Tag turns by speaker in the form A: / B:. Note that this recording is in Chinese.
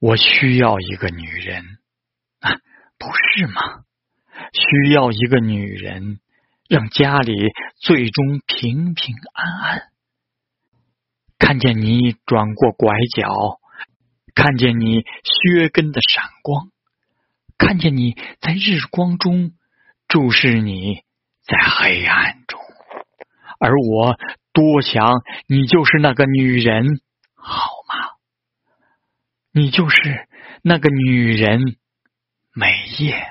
A: 我需要一个女人，不是吗？需要一个女人，让家里最终平平安安。看见你转过拐角，看见你靴跟的闪光，看见你在日光中注视你在黑暗中，而我多想你就是那个女人，好吗？你就是那个女人，美叶。